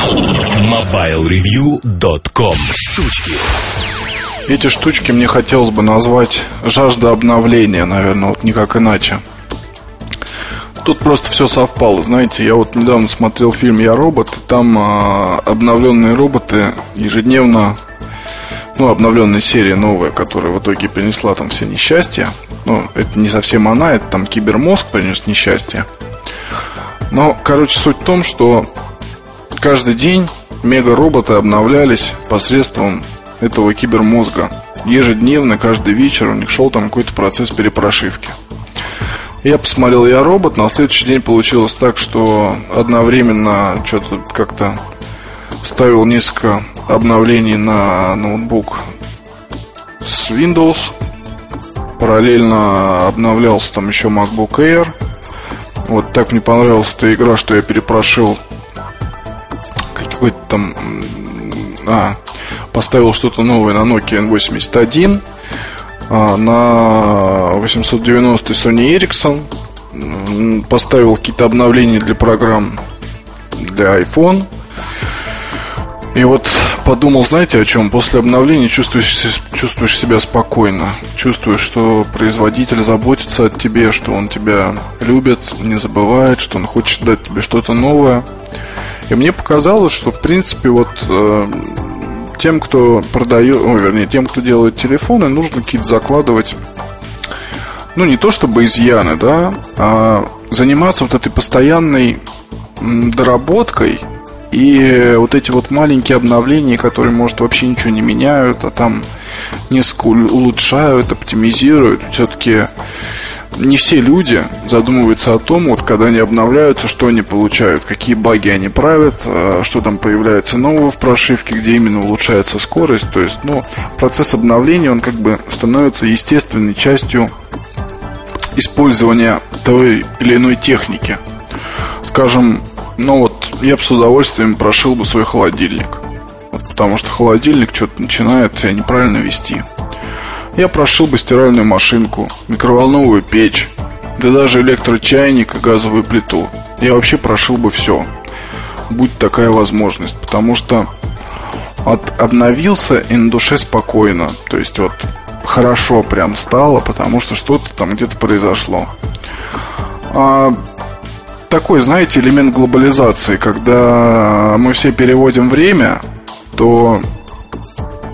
MobileReview.com Штучки Эти штучки мне хотелось бы назвать жажда обновления, наверное, вот никак иначе. Тут просто все совпало, знаете, я вот недавно смотрел фильм «Я робот», там э, обновленные роботы ежедневно, ну, обновленная серия новая, которая в итоге принесла там все несчастья. Ну, это не совсем она, это там кибермозг принес несчастье. Но, короче, суть в том, что каждый день мега-роботы обновлялись посредством этого кибермозга. Ежедневно, каждый вечер у них шел там какой-то процесс перепрошивки. Я посмотрел «Я робот», на следующий день получилось так, что одновременно что-то как-то ставил несколько обновлений на ноутбук с Windows. Параллельно обновлялся там еще MacBook Air. Вот так мне понравилась эта игра, что я перепрошил какой-то там... А, поставил что-то новое на Nokia N81 а, на 890 Sony Ericsson поставил какие-то обновления для программ для iPhone и вот подумал, знаете о чем? После обновления чувствуешь, чувствуешь себя спокойно. Чувствуешь, что производитель заботится о тебе, что он тебя любит, не забывает, что он хочет дать тебе что-то новое. И мне показалось, что в принципе вот э, тем, кто продает, о, вернее, тем, кто делает телефоны, нужно какие-то закладывать, ну, не то чтобы изъяны, да, а заниматься вот этой постоянной доработкой. И вот эти вот маленькие обновления, которые, может, вообще ничего не меняют, а там несколько улучшают, оптимизируют, все-таки не все люди задумываются о том, вот когда они обновляются, что они получают, какие баги они правят, а, что там появляется нового в прошивке, где именно улучшается скорость. То есть, ну, процесс обновления, он как бы становится естественной частью использования той или иной техники. Скажем, ну вот, я бы с удовольствием прошил бы свой холодильник. Вот, потому что холодильник что-то начинает себя неправильно вести. Я прошил бы стиральную машинку, микроволновую печь, да даже электрочайник и газовую плиту. Я вообще прошил бы все. Будь такая возможность. Потому что от обновился и на душе спокойно. То есть вот хорошо прям стало, потому что что-то там где-то произошло. А, такой, знаете, элемент глобализации, когда мы все переводим время, то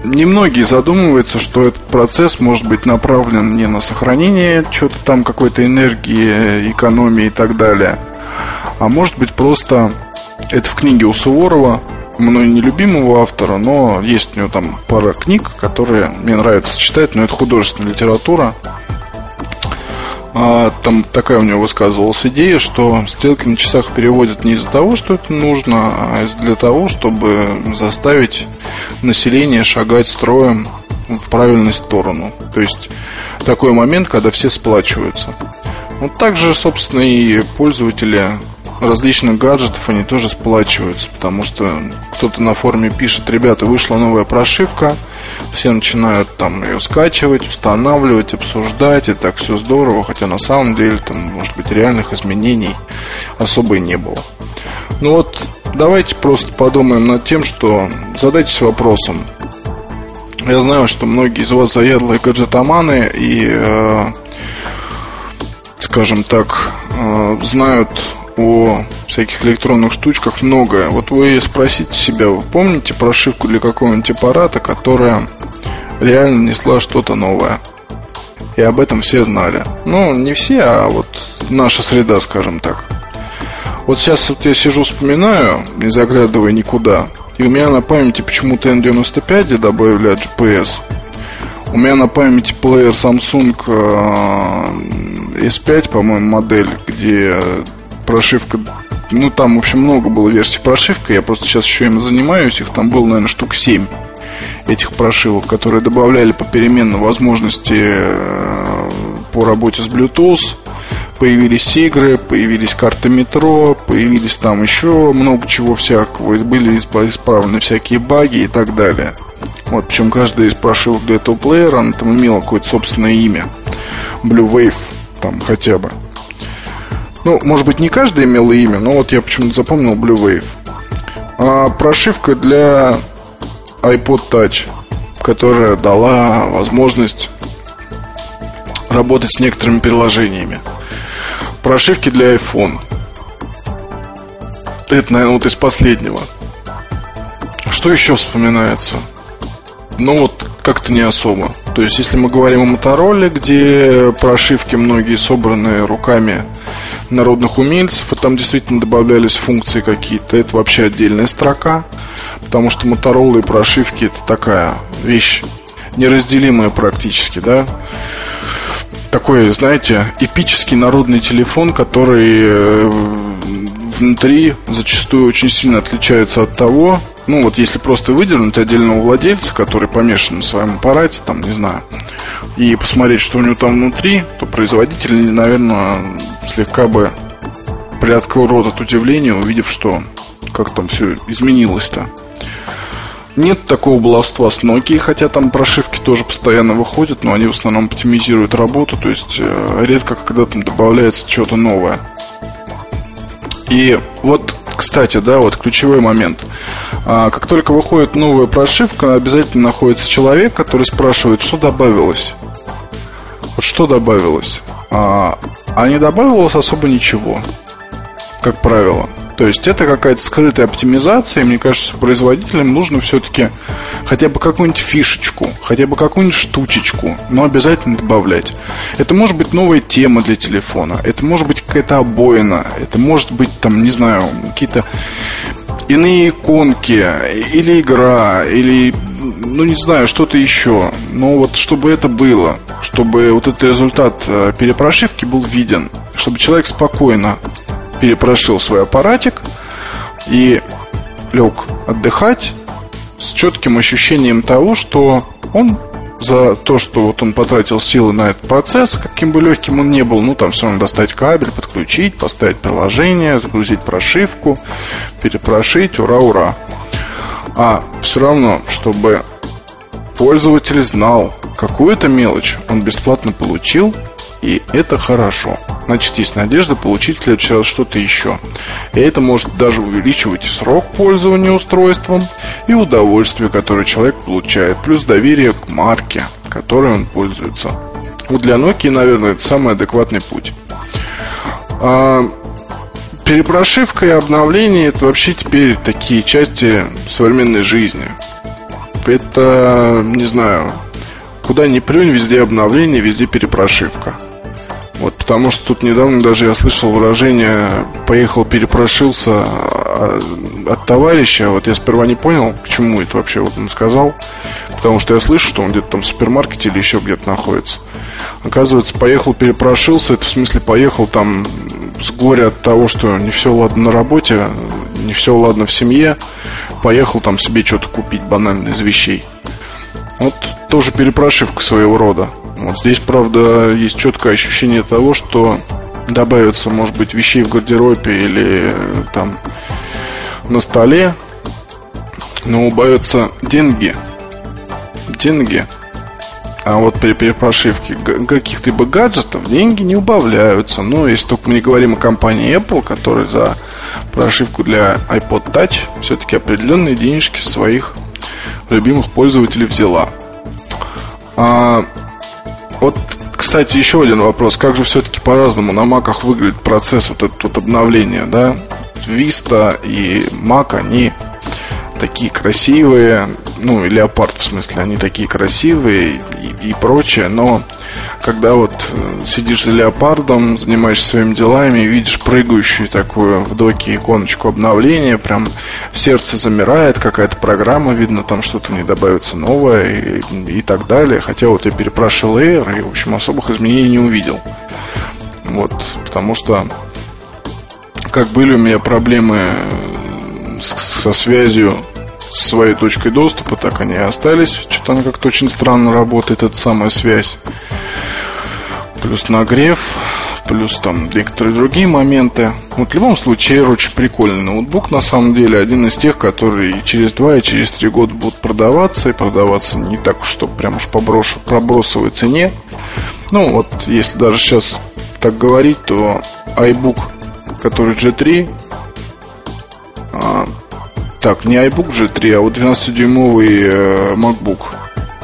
немногие задумываются, что этот процесс может быть направлен не на сохранение что-то там какой-то энергии, экономии и так далее, а может быть просто это в книге у Суворова, мной нелюбимого автора, но есть у него там пара книг, которые мне нравится читать, но это художественная литература. А, там такая у него высказывалась идея, что стрелки на часах переводят не из-за того, что это нужно, а для того, чтобы заставить население шагать строем в правильную сторону. То есть такой момент, когда все сплачиваются. Вот также, собственно, и пользователи различных гаджетов, они тоже сплачиваются, потому что кто-то на форуме пишет, ребята, вышла новая прошивка, все начинают там ее скачивать, устанавливать, обсуждать, и так все здорово, хотя на самом деле там, может быть, реальных изменений особо и не было. Ну вот, давайте просто подумаем над тем, что задайтесь вопросом. Я знаю, что многие из вас заядлые гаджетоманы и, э, скажем так, э, знают о всяких электронных штучках многое. Вот вы спросите себя, вы помните прошивку для какого-нибудь аппарата, которая реально несла что-то новое? И об этом все знали. Ну, не все, а вот наша среда, скажем так. Вот сейчас вот я сижу, вспоминаю, не заглядывая никуда, и у меня на памяти почему-то N95, где добавили GPS. У меня на памяти плеер Samsung S5, по-моему, модель, где прошивка ну, там, в общем, много было версий прошивка. Я просто сейчас еще им занимаюсь. Их там было, наверное, штук 7 этих прошивок, которые добавляли попеременно возможности э, по работе с Bluetooth. Появились игры, появились карты метро, появились там еще много чего всякого. Были исправлены всякие баги и так далее. Вот, причем каждая из прошивок для этого плеера, она там имела какое-то собственное имя. Blue Wave там хотя бы. Ну, может быть, не каждый имел имя, но вот я почему-то запомнил Blue Wave. а, прошивка для iPod Touch, которая дала возможность работать с некоторыми приложениями. Прошивки для iPhone. Это, наверное, вот из последнего. Что еще вспоминается? Ну вот как-то не особо. То есть, если мы говорим о Мотороле, где прошивки многие собраны руками народных умельцев, и там действительно добавлялись функции какие-то, это вообще отдельная строка, потому что Моторола и прошивки это такая вещь неразделимая практически, да. Такой, знаете, эпический народный телефон, который э, внутри зачастую очень сильно отличается от того, ну вот если просто выдернуть отдельного владельца, который помешан на своем аппарате, там, не знаю, и посмотреть, что у него там внутри, то производитель, наверное, слегка бы приоткрыл рот от удивления, увидев, что как там все изменилось-то. Нет такого баловства с Nokia, хотя там прошивки тоже постоянно выходят, но они в основном оптимизируют работу, то есть э, редко когда там добавляется что-то новое. И вот, кстати, да, вот ключевой момент. А, как только выходит новая прошивка, обязательно находится человек, который спрашивает, что добавилось. Вот что добавилось? А, а не добавилось особо ничего, как правило. То есть это какая-то скрытая оптимизация, и мне кажется, производителям нужно все-таки хотя бы какую-нибудь фишечку, хотя бы какую-нибудь штучечку, но обязательно добавлять. Это может быть новая тема для телефона, это может быть какая-то обоина, это может быть там, не знаю, какие-то иные иконки, или игра, или, ну не знаю, что-то еще. Но вот чтобы это было, чтобы вот этот результат э, перепрошивки был виден, чтобы человек спокойно перепрошил свой аппаратик и лег отдыхать с четким ощущением того, что он за то, что вот он потратил силы на этот процесс, каким бы легким он ни был, ну там все равно достать кабель, подключить, поставить приложение, загрузить прошивку, перепрошить, ура-ура. А все равно, чтобы пользователь знал, какую-то мелочь он бесплатно получил, и это хорошо. Значит, есть надежда получить в следующий раз что-то еще. И это может даже увеличивать срок пользования устройством, и удовольствие, которое человек получает, плюс доверие к марке, которой он пользуется. Вот для Nokia, наверное, это самый адекватный путь. А, перепрошивка и обновление это вообще теперь такие части современной жизни. Это, не знаю, куда ни плюнь, везде обновление, везде перепрошивка. Вот потому что тут недавно даже я слышал выражение «поехал, перепрошился» а, от товарища. Вот я сперва не понял, к чему это вообще вот он сказал. Потому что я слышу, что он где-то там в супермаркете или еще где-то находится. Оказывается, поехал, перепрошился, это в смысле поехал там с горя от того, что не все ладно на работе, не все ладно в семье. Поехал там себе что-то купить банально из вещей. Вот тоже перепрошивка своего рода. Вот здесь, правда, есть четкое ощущение того, что добавится, может быть, вещей в гардеробе или там на столе, но убавятся деньги. Деньги. А вот при перепрошивке каких-либо гаджетов деньги не убавляются. Ну, если только мы не говорим о компании Apple, которая за прошивку для iPod Touch все-таки определенные денежки своих любимых пользователей взяла. А, вот, кстати, еще один вопрос. Как же все-таки по-разному на маках выглядит процесс вот этот вот обновления, да? Vista и Mac, они такие красивые, ну, и Леопард в смысле, они такие красивые и, и прочее, но когда вот э, сидишь за Леопардом, занимаешься своими делами, видишь прыгающую такую в доке иконочку обновления, прям сердце замирает, какая-то программа, видно, там что-то не добавится новое и, и так далее. Хотя вот я перепрашивал Air и, в общем, особых изменений не увидел. Вот, потому что как были у меня проблемы со связью с своей точкой доступа, так они и остались. Что-то она как-то очень странно работает, эта самая связь. Плюс нагрев, плюс там некоторые другие моменты. Вот в любом случае, Air очень прикольный ноутбук, на самом деле, один из тех, которые через два и через три года будут продаваться, и продаваться не так, что прям уж поброшу, пробросовой цене. Ну, вот, если даже сейчас так говорить, то iBook, который G3, Так, не iBook G3, а вот 12-дюймовый э, MacBook.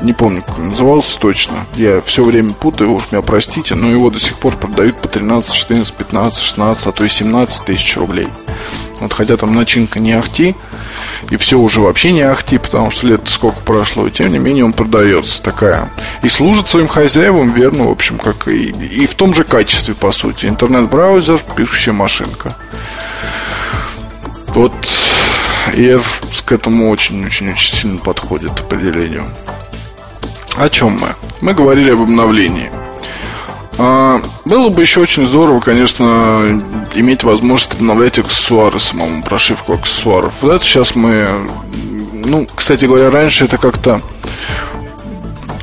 Не помню, как он назывался точно. Я все время путаю, уж меня простите, но его до сих пор продают по 13, 14, 15, 16, а то и 17 тысяч рублей. Вот хотя там начинка не ахти, и все уже вообще не ахти, потому что лет сколько прошло, и тем не менее он продается такая. И служит своим хозяевам верно, в общем, как и, и в том же качестве, по сути. Интернет-браузер, пишущая машинка. Вот Air к этому очень-очень-очень сильно подходит определению. О чем мы? Мы говорили об обновлении. А, было бы еще очень здорово, конечно, иметь возможность обновлять аксессуары самому, прошивку аксессуаров. Вот это сейчас мы... Ну, кстати говоря, раньше это как-то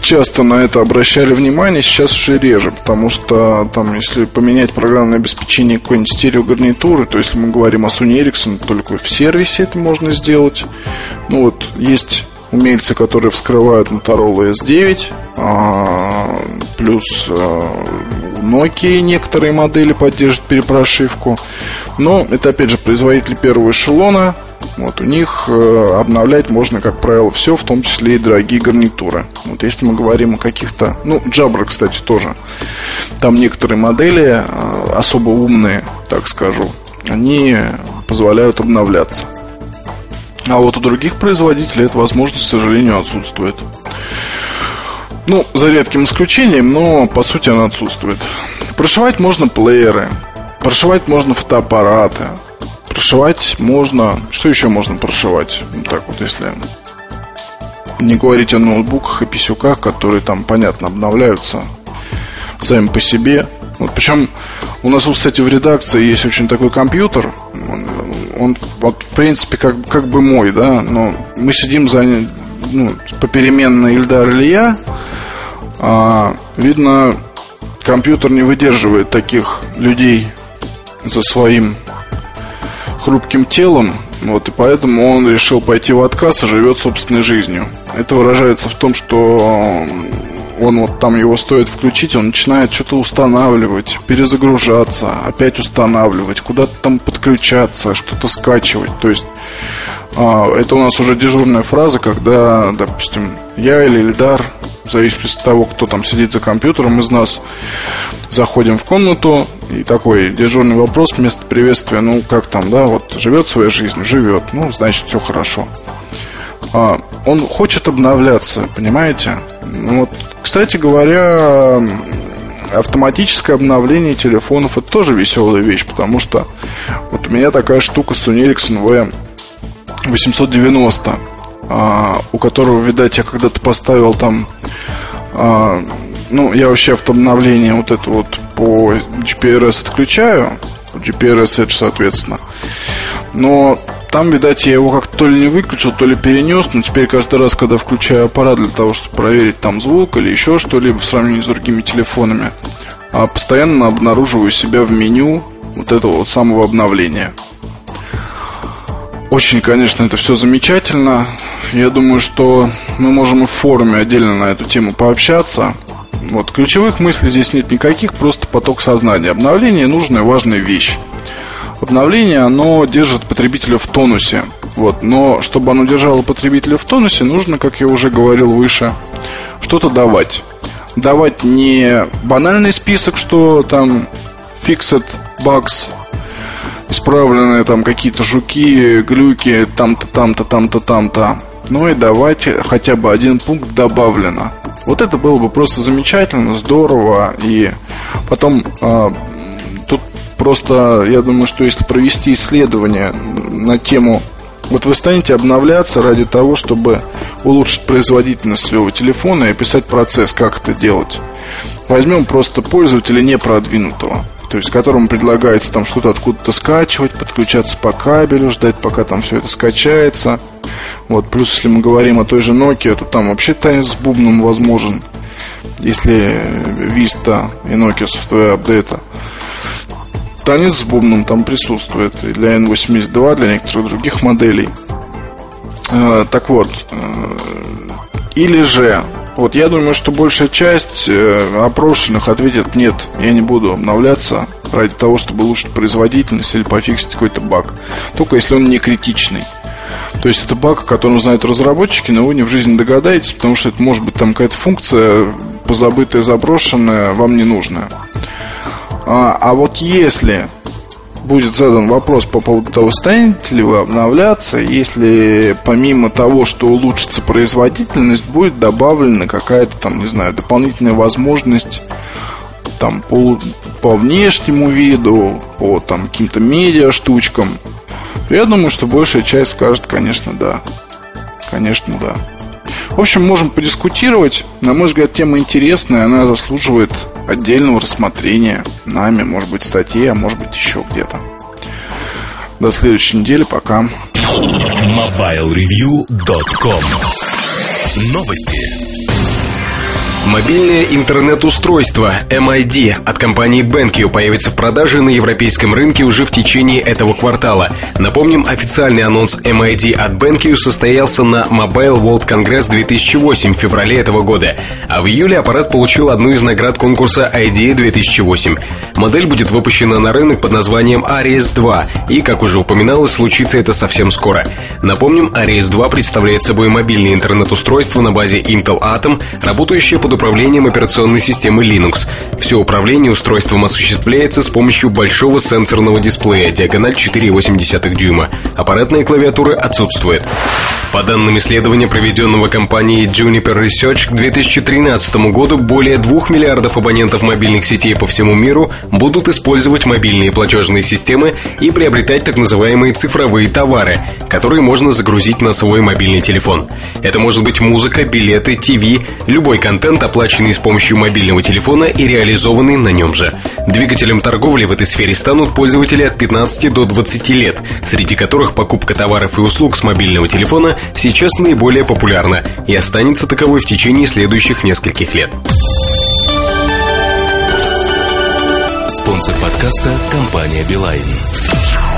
часто на это обращали внимание, сейчас уже реже, потому что там, если поменять программное обеспечение какой-нибудь стереогарнитуры, то если мы говорим о Sony Ericsson, только в сервисе это можно сделать. Ну вот, есть умельцы, которые вскрывают Motorola S9, а, плюс а, Nokia некоторые модели поддерживают перепрошивку. Но это, опять же, производители первого эшелона. Вот, у них э, обновлять можно, как правило, все, в том числе и дорогие гарнитуры. Вот если мы говорим о каких-то... Ну, Jabra, кстати, тоже. Там некоторые модели, э, особо умные, так скажу, они позволяют обновляться. А вот у других производителей эта возможность, к сожалению, отсутствует. Ну, за редким исключением, но по сути она отсутствует. Прошивать можно плееры, прошивать можно фотоаппараты, прошивать можно... Что еще можно прошивать? Ну, так вот, если не говорить о ноутбуках и писюках, которые там, понятно, обновляются сами по себе. Вот, причем у нас, кстати, в редакции есть очень такой компьютер. Он, вот, в принципе, как, как бы мой, да, но мы сидим за ну, попеременно Ильдар или я. А, видно, компьютер не выдерживает таких людей за своим хрупким телом, вот, и поэтому он решил пойти в отказ и живет собственной жизнью. Это выражается в том, что он вот там его стоит включить, он начинает что-то устанавливать, перезагружаться, опять устанавливать, куда-то там подключаться, что-то скачивать. То есть а, это у нас уже дежурная фраза, когда, допустим, я или Ильдар, в зависимости от того, кто там сидит за компьютером из нас, заходим в комнату, и такой дежурный вопрос вместо приветствия, ну, как там, да, вот, живет своей жизнью, живет, ну, значит, все хорошо. А, он хочет обновляться, понимаете? Ну, вот, кстати говоря, автоматическое обновление телефонов это тоже веселая вещь, потому что вот у меня такая штука Sony Ericsson V890, а, у которого, видать, я когда-то поставил там а, ну, я вообще автообновление вот это вот по GPRS отключаю, GPRS Edge, соответственно. Но там, видать, я его как-то то ли не выключил, то ли перенес, но теперь каждый раз, когда включаю аппарат для того, чтобы проверить там звук или еще что-либо в сравнении с другими телефонами, а постоянно обнаруживаю себя в меню вот этого вот самого обновления. Очень, конечно, это все замечательно. Я думаю, что мы можем и в форуме отдельно на эту тему пообщаться. Вот, ключевых мыслей здесь нет никаких, просто поток сознания. Обновление – нужная, важная вещь. Обновление, оно держит потребителя в тонусе. Вот, но чтобы оно держало потребителя в тонусе, нужно, как я уже говорил выше, что-то давать. Давать не банальный список, что там fixed bugs, исправленные там какие-то жуки, глюки, там-то, там-то, там-то, там-то. Но и давать хотя бы один пункт добавлено. Вот это было бы просто замечательно, здорово. И потом тут просто, я думаю, что если провести исследование на тему вот вы станете обновляться ради того, чтобы улучшить производительность своего телефона и описать процесс, как это делать. Возьмем просто пользователя непродвинутого, то есть которому предлагается там что-то откуда-то скачивать, подключаться по кабелю, ждать, пока там все это скачается. Вот, плюс, если мы говорим о той же Nokia, то там вообще танец с бубном возможен. Если Vista и Nokia Software апдейта. Танец с бубном там присутствует и для N82, для некоторых других моделей. Э, так вот, э, или же вот я думаю, что большая часть э, опрошенных ответит нет, я не буду обновляться ради того, чтобы улучшить производительность или пофиксить какой-то баг. Только если он не критичный. То есть это баг, о котором знают разработчики, но вы не в жизни догадаетесь, потому что это может быть там какая-то функция позабытая, заброшенная, вам не нужная. А, а вот если будет задан вопрос по поводу того, станете ли вы обновляться, если помимо того, что улучшится производительность, будет добавлена какая-то там, не знаю, дополнительная возможность там по, по внешнему виду, по там каким-то медиа штучкам, я думаю, что большая часть скажет, конечно, да. Конечно, да. В общем, можем подискутировать. На мой взгляд, тема интересная, она заслуживает отдельного рассмотрения нами, может быть, статьи, а может быть, еще где-то. До следующей недели, пока. MobileReview.com Новости. Мобильное интернет-устройство MID от компании BenQ появится в продаже на европейском рынке уже в течение этого квартала. Напомним, официальный анонс MID от BenQ состоялся на Mobile World Congress 2008 в феврале этого года, а в июле аппарат получил одну из наград конкурса IDEA 2008. Модель будет выпущена на рынок под названием Aries 2, и, как уже упоминалось, случится это совсем скоро. Напомним, Aries 2 представляет собой мобильное интернет-устройство на базе Intel Atom, работающее под управлением операционной системы Linux. Все управление устройством осуществляется с помощью большого сенсорного дисплея, диагональ 4,8 дюйма. Аппаратная клавиатура отсутствует. По данным исследования, проведенного компанией Juniper Research, к 2013 году более 2 миллиардов абонентов мобильных сетей по всему миру будут использовать мобильные платежные системы и приобретать так называемые цифровые товары, которые можно загрузить на свой мобильный телефон. Это может быть музыка, билеты, ТВ, любой контент, оплаченный с помощью мобильного телефона и реализованный на нем же. Двигателем торговли в этой сфере станут пользователи от 15 до 20 лет, среди которых покупка товаров и услуг с мобильного телефона сейчас наиболее популярна и останется таковой в течение следующих нескольких лет. Спонсор подкаста – компания «Билайн».